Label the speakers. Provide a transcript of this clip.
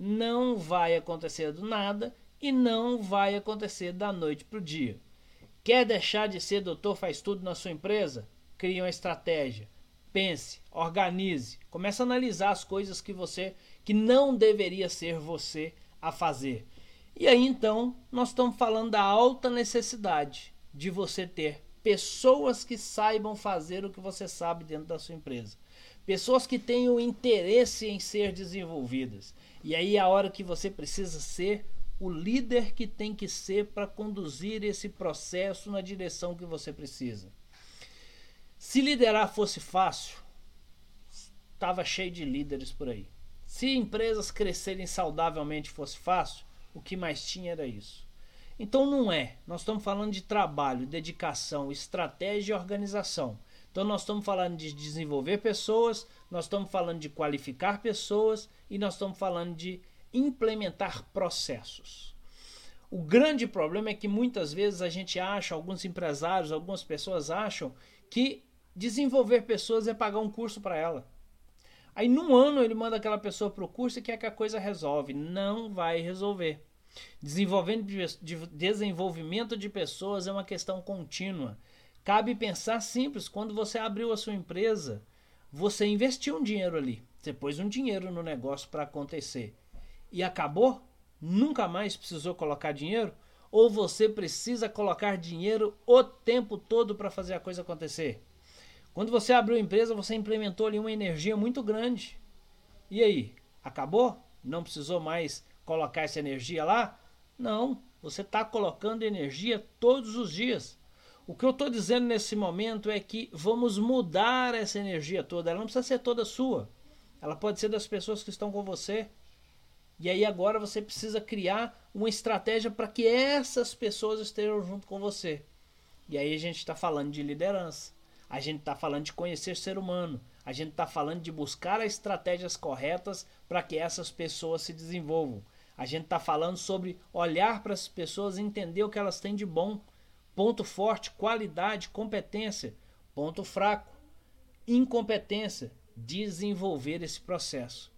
Speaker 1: não vai acontecer do nada e não vai acontecer da noite para o dia. Quer deixar de ser doutor faz tudo na sua empresa? Crie uma estratégia. Pense, organize, comece a analisar as coisas que você que não deveria ser você a fazer. E aí então, nós estamos falando da alta necessidade de você ter pessoas que saibam fazer o que você sabe dentro da sua empresa. Pessoas que tenham interesse em ser desenvolvidas. E aí é a hora que você precisa ser o líder que tem que ser para conduzir esse processo na direção que você precisa. Se liderar fosse fácil, estava cheio de líderes por aí. Se empresas crescerem saudavelmente fosse fácil, o que mais tinha era isso. Então não é. Nós estamos falando de trabalho, dedicação, estratégia e organização. Então nós estamos falando de desenvolver pessoas, nós estamos falando de qualificar pessoas e nós estamos falando de implementar processos. O grande problema é que muitas vezes a gente acha, alguns empresários, algumas pessoas acham que desenvolver pessoas é pagar um curso para ela. Aí num ano ele manda aquela pessoa para o curso e quer que a coisa resolve. Não vai resolver. Desenvolvendo de desenvolvimento de pessoas é uma questão contínua. Cabe pensar simples, quando você abriu a sua empresa, você investiu um dinheiro ali, você pôs um dinheiro no negócio para acontecer. E acabou? Nunca mais precisou colocar dinheiro? Ou você precisa colocar dinheiro o tempo todo para fazer a coisa acontecer? Quando você abriu a empresa, você implementou ali uma energia muito grande. E aí? Acabou? Não precisou mais colocar essa energia lá? Não, você está colocando energia todos os dias. O que eu estou dizendo nesse momento é que vamos mudar essa energia toda. Ela não precisa ser toda sua. Ela pode ser das pessoas que estão com você. E aí agora você precisa criar uma estratégia para que essas pessoas estejam junto com você. E aí a gente está falando de liderança. A gente está falando de conhecer ser humano. A gente está falando de buscar as estratégias corretas para que essas pessoas se desenvolvam. A gente está falando sobre olhar para as pessoas e entender o que elas têm de bom. Ponto forte, qualidade, competência. Ponto fraco, incompetência. Desenvolver esse processo.